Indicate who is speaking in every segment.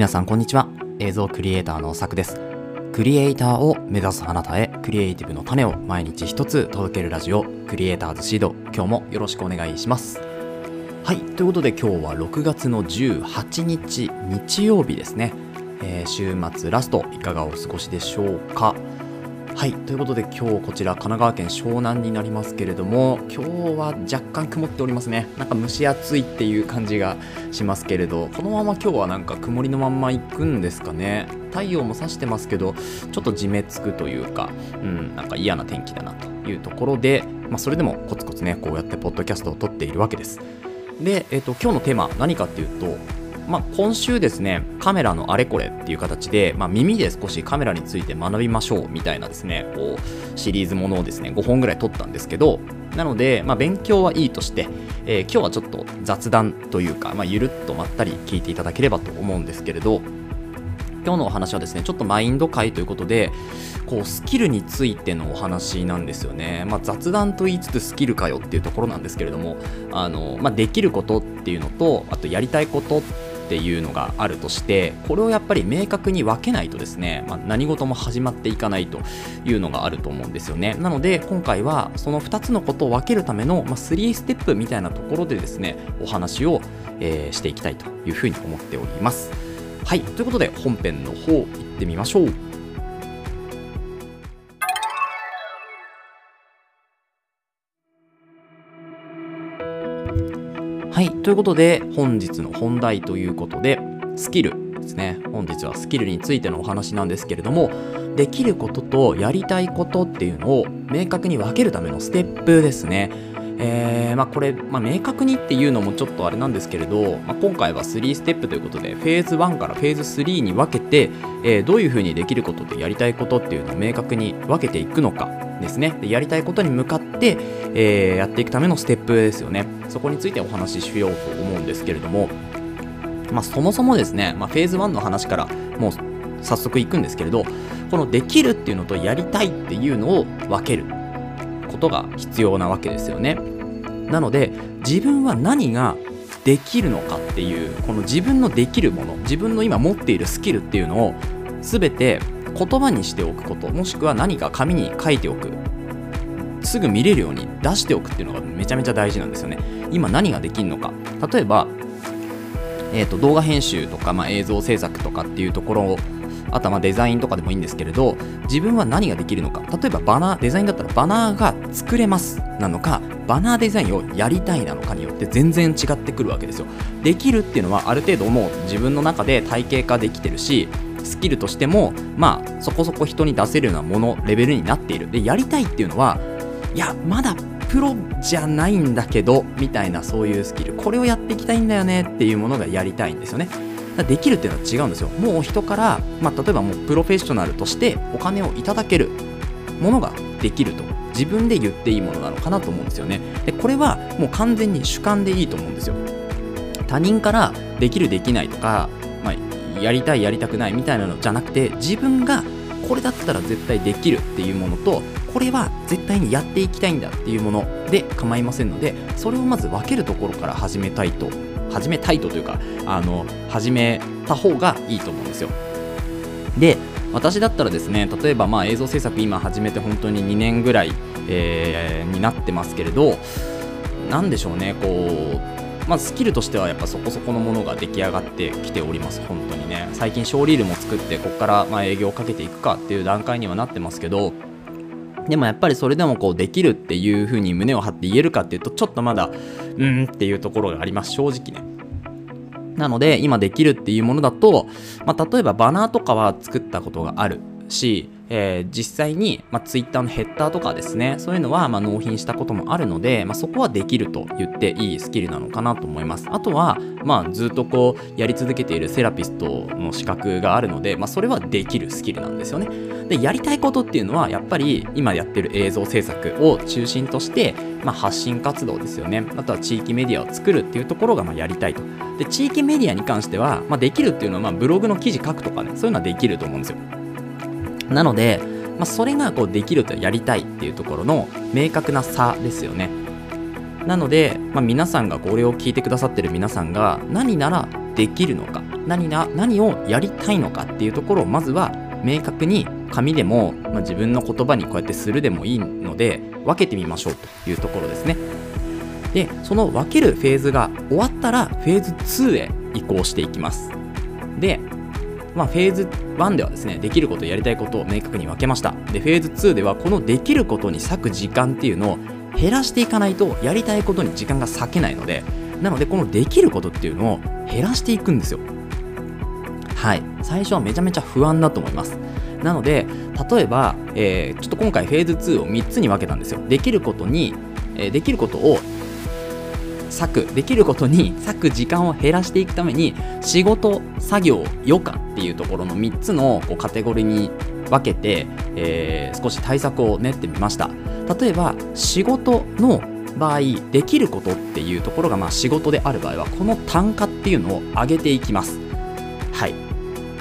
Speaker 1: 皆さんこんにちは。映像クリエイターのさくです。クリエイターを目指すあなたへクリエイティブの種を毎日一つ届けるラジオクリエイターズシード。今日もよろしくお願いします。はいということで今日は6月の18日日曜日ですね、えー、週末ラストいかがお過ごしでしょうか？はいということで今日こちら神奈川県湘南になりますけれども今日は若干曇っておりますね。なんか蒸し暑いっていう感じがしますけれどこのまま今日はなんか曇りのまんま行くんですかね。太陽も差してますけどちょっとじめつくというかうんなんか嫌な天気だなというところで、まあ、それでもコツコツねこうやってポッドキャストを撮っているわけです。で、えっと、今日のテーマ何かっていうとまあ、今週ですね、カメラのあれこれっていう形で、まあ、耳で少しカメラについて学びましょうみたいなですね、こう、シリーズものをですね、5本ぐらい撮ったんですけど、なので、まあ、勉強はいいとして、えー、今日はちょっと雑談というか、まあ、ゆるっとまったり聞いていただければと思うんですけれど、今日のお話はですね、ちょっとマインド界ということで、こう、スキルについてのお話なんですよね。まあ、雑談と言いつつスキルかよっていうところなんですけれども、あの、まあ、できることっていうのと、あとやりたいことってていうのがあるとしてこれをやっぱり明確に分けないとですね、まあ、何事も始まっていかないというのがあると思うんですよね。なので今回はその2つのことを分けるための、まあ、3ステップみたいなところでですねお話を、えー、していきたいというふうに思っております。はい。ということで本編の方行ってみましょう。はい、ということで本日の本題ということでスキルですね。本日はスキルについてのお話なんですけれどもできることとやりたいことっていうのを明確に分けるためのステップですね。えー、まあ、これ、まあ、明確にっていうのもちょっとあれなんですけれど、まあ、今回は3ステップということでフェーズ1からフェーズ3に分けて、えー、どういうふうにできることとやりたいことっていうのを明確に分けていくのかですね。でやりたいことに向かって、えー、やっていくためのステップですよね。そこについてお話ししようと思うんですけれども、まあ、そもそもですね、ま、フェーズ1の話からもう早速いくんですけれどこのできるっていうのとやりたいっていうのを分けることが必要なわけですよね。なので自分は何ができるのかっていうこの自分のできるもの自分の今持っているスキルっていうのを全て言葉にしておくこともしくは何か紙に書いておく。すぐ見れるように出しておくっていうのがめちゃめちゃ大事なんですよね。今何ができるのか。例えば、えーと、動画編集とか、まあ、映像制作とかっていうところあとはまデザインとかでもいいんですけれど自分は何ができるのか。例えばバナーデザインだったらバナーが作れます。なのかバナーデザインをやりたいなのかによって全然違ってくるわけですよ。できるっていうのはある程度もう自分の中で体系化できてるしスキルとしてもまあそこそこ人に出せるようなものレベルになっている。でやりたいっていうのはいやまだプロじゃないんだけどみたいなそういうスキル。これをやっていきたいんだよねっていうものがやりたいんですよね。できるっていうのは違うんですよ。もう人から、まあ、例えばもうプロフェッショナルとしてお金をいただけるものができると。自分で言っていいものなのかなと思うんですよね。でこれはもう完全に主観でいいと思うんですよ。他人からできるできないとか、まあ、やりたいやりたくないみたいなのじゃなくて自分がこれだったら絶対できるっていうものとこれは絶対にやっていきたいんだっていうもので構いませんのでそれをまず分けるところから始めたいと始めたいとというかあの始めた方がいいと思うんですよ。で私だったらですね例えばまあ映像制作今始めて本当に2年ぐらい、えー、になってますけれど何でしょうねこうまずスキルとしてはやっぱそこそこのものが出来上がってきております本当にね。最近ショーリールも作ってここからま営業をかけていくかっていう段階にはなってますけどでもやっぱりそれでもこうできるっていうふうに胸を張って言えるかっていうとちょっとまだうんっていうところがあります正直ね。なので今できるっていうものだと、まあ、例えばバナーとかは作ったことがあるしえー、実際に、まあ、Twitter のヘッダーとかですねそういうのは、まあ、納品したこともあるので、まあ、そこはできると言っていいスキルなのかなと思います。あとは、まあ、ずっとこうやり続けているセラピストの資格があるので、まあ、それはできるスキルなんですよね。でやりたいことっていうのはやっぱり今やってる映像制作を中心として、まあ、発信活動ですよね。あとは地域メディアを作るっていうところがまあやりたいと。で地域メディアに関しては、まあ、できるっていうのは、まあ、ブログの記事書くとかねそういうのはできると思うんですよ。なので、まあ、それがこうできるとやりたいっていうところの明確な差ですよね。なので、まあ、皆さんがこれを聞いてくださってる皆さんが何ならできるのか何な何をやりたいのかっていうところをまずは明確に紙でも、まあ、自分の言葉にこうやってするでもいいので分けてみましょうというところですね。でその分けるフェーズが終わったらフェーズ2へ移行していきます。でまあ、フェーズ1ではですねできることやりたいことを明確に分けました。でフェーズ2ではこのできることに割く時間っていうのを減らしていかないとやりたいことに時間が割けないのでなのでこのできることっていうのを減らしていくんですよ。はい。最初はめちゃめちゃ不安だと思います。なので例えば、えー、ちょっと今回フェーズ2を3つに分けたんですよ。できることに、えー、できることを割くできることに割く時間を減らしていくために仕事作業余暇っていうところの3つのこうカテゴリーに分けて、えー、少し対策を練ってみました例えば仕事の場合できることっていうところがまあ仕事である場合はこの単価っていうのを上げていきますはい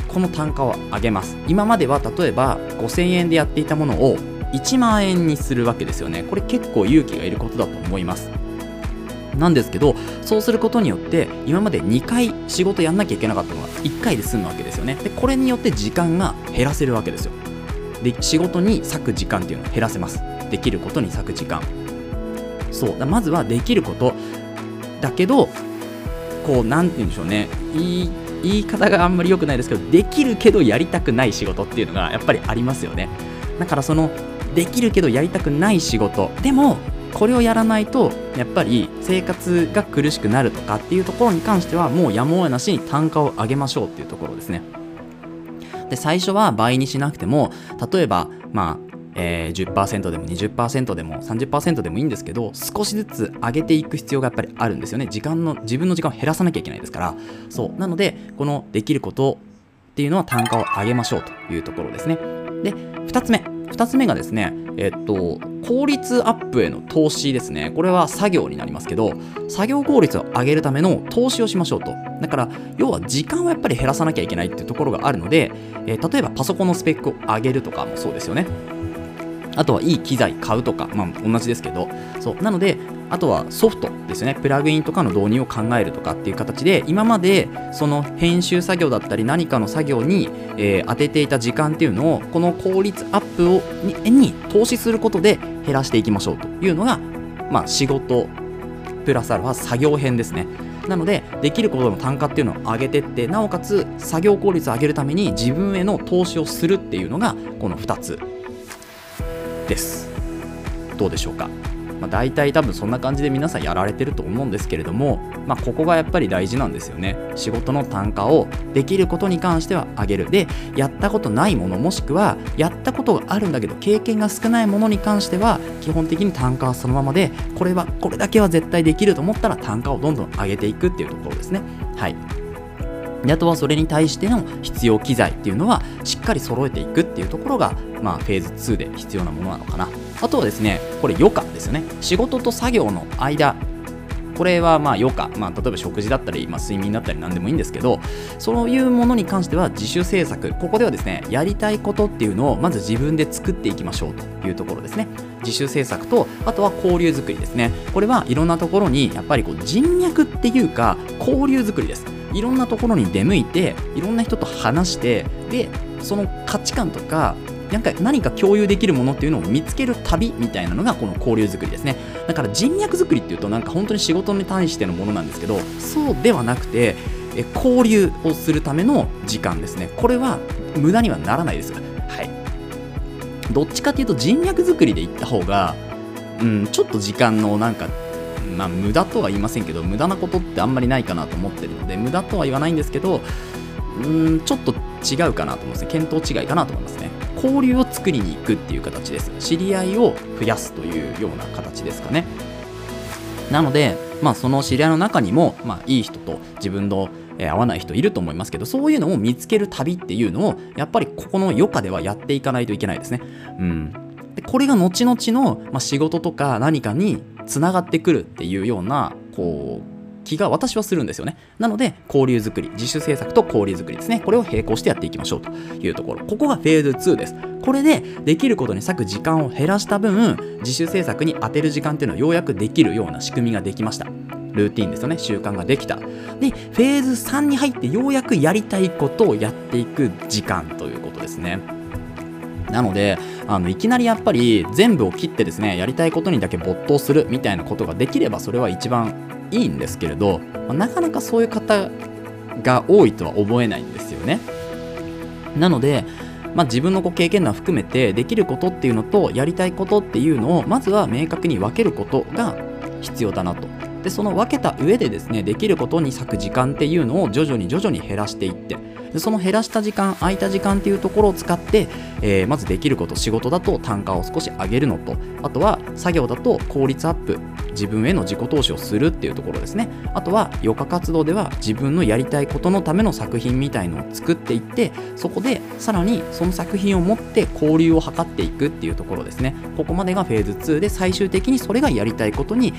Speaker 1: この単価を上げます今までは例えば5000円でやっていたものを1万円にするわけですよねこれ結構勇気がいることだと思いますなんですけどそうすることによって今まで2回仕事やんなきゃいけなかったのが1回で済むわけですよね。でこれによって時間が減らせるわけですよ。で仕事に割く時間っていうのを減らせます。できることに割く時間。そう。だまずはできることだけどこう何て言うんでしょうね。言い言い方があんまり良くないですけどできるけどやりたくない仕事っていうのがやっぱりありますよね。だからそのできるけどやりたくない仕事。でもこれをやらないとやっぱり生活が苦しくなるとかっていうところに関してはもうやむを得なしに単価を上げましょうっていうところですね。で最初は倍にしなくても例えばまあえー、10%でも20%でも30%でもいいんですけど少しずつ上げていく必要がやっぱりあるんですよね。時間の自分の時間を減らさなきゃいけないですから。そう。なのでこのできることっていうのは単価を上げましょうというところですね。で2つ目。2つ目がですねえっと、効率アップへの投資ですね。これは作業になりますけど、作業効率を上げるための投資をしましょうと。だから、要は時間をやっぱり減らさなきゃいけないっていうところがあるので、えー、例えばパソコンのスペックを上げるとかもそうですよね。あとはいい機材買うとか、まあ同じですけど、そう。なので、あとはソフトですね。プラグインとかの導入を考えるとかっていう形で、今までその編集作業だったり何かの作業に、えー、当てていた時間っていうのを、この効率アップをにに投資することで減らしていきましょうというのが、まあ仕事プラスアルファ作業編ですね。なので、できることの単価っていうのを上げてって、なおかつ作業効率を上げるために自分への投資をするっていうのが、この2つですどうでしょうか？まあ、大体多分そんな感じで皆さんやられてると思うんですけれども、まあ、ここがやっぱり大事なんですよね。仕事の単価をできることに関しては上げる。でやったことないものもしくはやったことがあるんだけど経験が少ないものに関しては基本的に単価はそのままでこれはこれだけは絶対できると思ったら単価をどんどん上げていくっていうところですね。はい。であとはそれに対しての必要機材っていうのはしっかり揃えていくっていうところが、まあ、フェーズ2で必要なものなのかな。あとはですねこれ余暇ですよね。仕事と作業の間。これはまあ余暇、まあ、例えば食事だったり、まあ、睡眠だったり何でもいいんですけどそういうものに関しては自主制作。ここではですねやりたいことっていうのをまず自分で作っていきましょうというところですね。自主制作とあとは交流作りですね。これはいろんなところにやっぱりこう人脈っていうか交流作りです。いろんなところに出向いていろんな人と話してでその価値観とかなんか何か共有できるものっていうのを見つける旅みたいなのがこの交流作りですね。だから人脈作りっていうとなんか本当に仕事に対してのものなんですけどそうではなくてえ交流をするための時間ですね。これは無駄にはならないです。はい。どっちかっていうと人脈作りで行った方がうんちょっと時間のなんかまあ、無駄とは言いませんけど無駄なことってあんまりないかなと思ってるので無駄とは言わないんですけどうんちょっと違うかなと思うんですね。見当違いかなと思いますね。交流を作りに行くっていう形です。知り合いを増やすというような形ですかね。なので、まあ、その知り合いの中にも、まあ、いい人と自分の、えー、合わない人いると思いますけどそういうのを見つける旅っていうのをやっぱりここの余暇ではやっていかないといけないですね。うん。でこれが後々の、まあ、仕事とか何かにつながってくるっていうようなこう気が私はするんですよね。なので、交流作り、自主制作と交流作りですね。これを並行してやっていきましょうというところ。ここがフェーズ2です。これで、できることに割く時間を減らした分、自主制作に当てる時間っていうのをようやくできるような仕組みができました。ルルーティンですよね習慣ができたでフェーズ3に入ってようやくやりたいことをやっていく時間ということですねなのであのいきなりやっぱり全部を切ってですねやりたいことにだけ没頭するみたいなことができればそれは一番いいんですけれど、まあ、なかなかそういう方が多いとは思えないんですよね。なのでまあ、自分のこう経験談含めてできることっていうのとやりたいことっていうのをまずは明確に分けることが必要だなと。でその分けた上でですねできることに割く時間っていうのを徐々に徐々に減らしていってでその減らした時間空いた時間っていうところを使って、えー、まずできること仕事だと単価を少し上げるのとあとは作業だと効率アップ自分への自己投資をするっていうところですね。あとは余暇活動では自分のやりたいことのための作品みたいのを作っていってそこでさらにその作品を持って交流を図っていくっていうところですね。ここまでがフェーズ2で最終的にそれがやりたいことに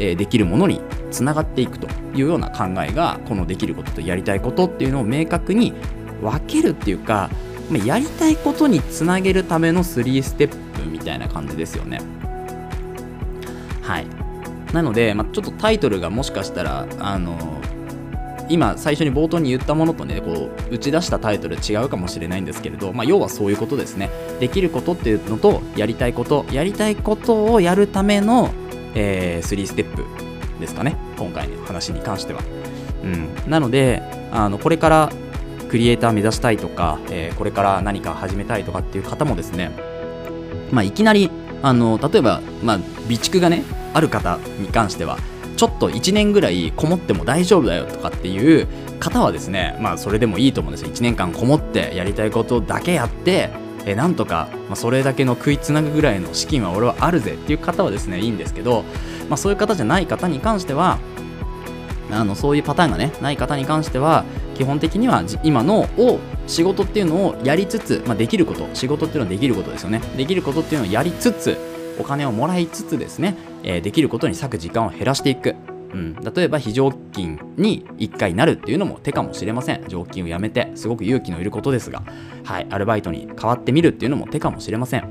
Speaker 1: えできるものにつながっていくというような考えがこのできることとやりたいことっていうのを明確に分けるっていうかやりたいことにつなげるための3ステップみたいな感じですよね。はい。なので、まあ、ちょっとタイトルがもしかしたらあの今最初に冒頭に言ったものとねこう打ち出したタイトル違うかもしれないんですけれど、まあ、要はそういうことですね。できることっていうのとやりたいことやりたいことをやるためのえー、3ステップですかね今回の話に関しては、うん、なのであのこれからクリエイター目指したいとか、えー、これから何か始めたいとかっていう方もですね、まあ、いきなりあの例えば、まあ、備蓄がねある方に関してはちょっと1年ぐらいこもっても大丈夫だよとかっていう方はですねまあそれでもいいと思うんですよ。1年間こもってやりたいことだけやってえなんとか、まあ、それだけの食いつなぐぐらいの資金は俺はあるぜっていう方はですねいいんですけど、まあ、そういう方じゃない方に関してはあのそういうパターンがねない方に関しては基本的には今のを仕事っていうのをやりつつ、まあ、できること仕事っていうのはできることですよね。できることっていうのをやりつつお金をもらいつつですね、えー、できることに割く時間を減らしていく。うん、例えば非常勤に1回なるっていうのも手かもしれません。常勤をやめてすごく勇気のいることですが、はい、アルバイトに変わってみるっていうのも手かもしれません。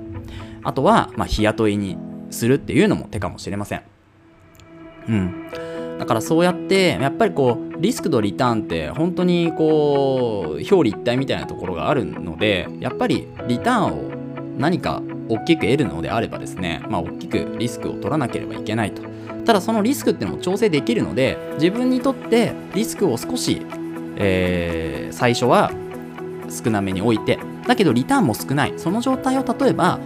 Speaker 1: あとは、まあ、日雇いにするっていうのも手かもしれません。うん。だからそうやってやっぱりこうリスクとリターンって本当にこう表裏一体みたいなところがあるのでやっぱりリターンを何か大きく得るのであればですねまあ大きくリスクを取らなければいけないと。ただそのリスクっていうのも調整できるので自分にとってリスクを少し、えー、最初は少なめに置いてだけどリターンも少ない。その状態を例えば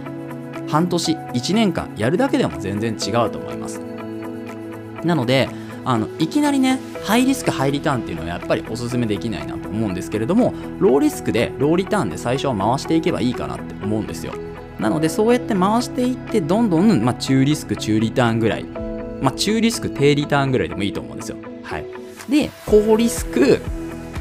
Speaker 1: 半年1年間やるだけでも全然違うと思います。なのであのいきなりねハイリスクハイリターンっていうのはやっぱりおすすめできないなと思うんですけれどもローリスクでローリターンで最初は回していけばいいかなって思うんですよ。なのでそうやって回していってどんどん、まあ、中リスク中リターンぐらいまあ、中リスク低リターンぐらいでもいいと思うんですよ。はい、で高リスク、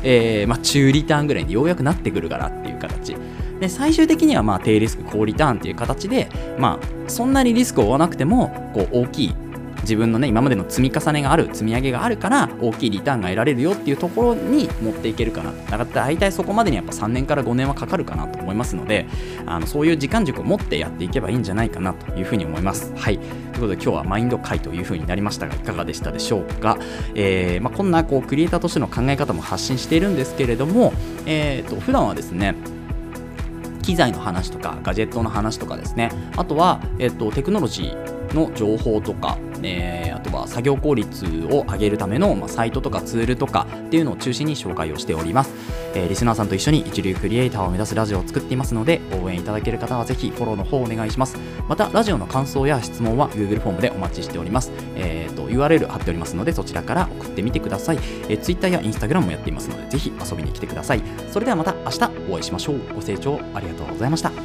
Speaker 1: えー、まあ、中リターンぐらいにようやくなってくるからっていう形。で最終的にはまあ低リスク高リターンっていう形で、まあ、そんなにリスクを負わなくてもこう大きい自分のね今までの積み重ねがある積み上げがあるから大きいリターンが得られるよっていうところに持っていけるかな。だから大体そこまでにやっぱ3年から5年はかかるかなと思いますのであのそういう時間軸を持ってやっていけばいいんじゃないかなというふうに思います。はい。ということで今日はマインド回というふうになりましたがいかがでしたでしょうか、えーまあ、こんなこうクリエイターとしての考え方も発信しているんですけれども、えーと、と普段はですね機材の話とかガジェットの話とかですね。あとは、えっと、テクノロジーの情報とかえー、あとは作業効率を上げるための、まあ、サイトとかツールとかっていうのを中心に紹介をしております、えー、リスナーさんと一緒に一流クリエイターを目指すラジオを作っていますので応援いただける方はぜひフォローの方をお願いします。またラジオの感想や質問は Google フォームでお待ちしております、えーと、URL 貼っておりますのでそちらから送ってみてください、えー、Twitter や Instagram もやっていますのでぜひ遊びに来てください。それではまた明日お会いしましょう。ご清聴ありがとうございました。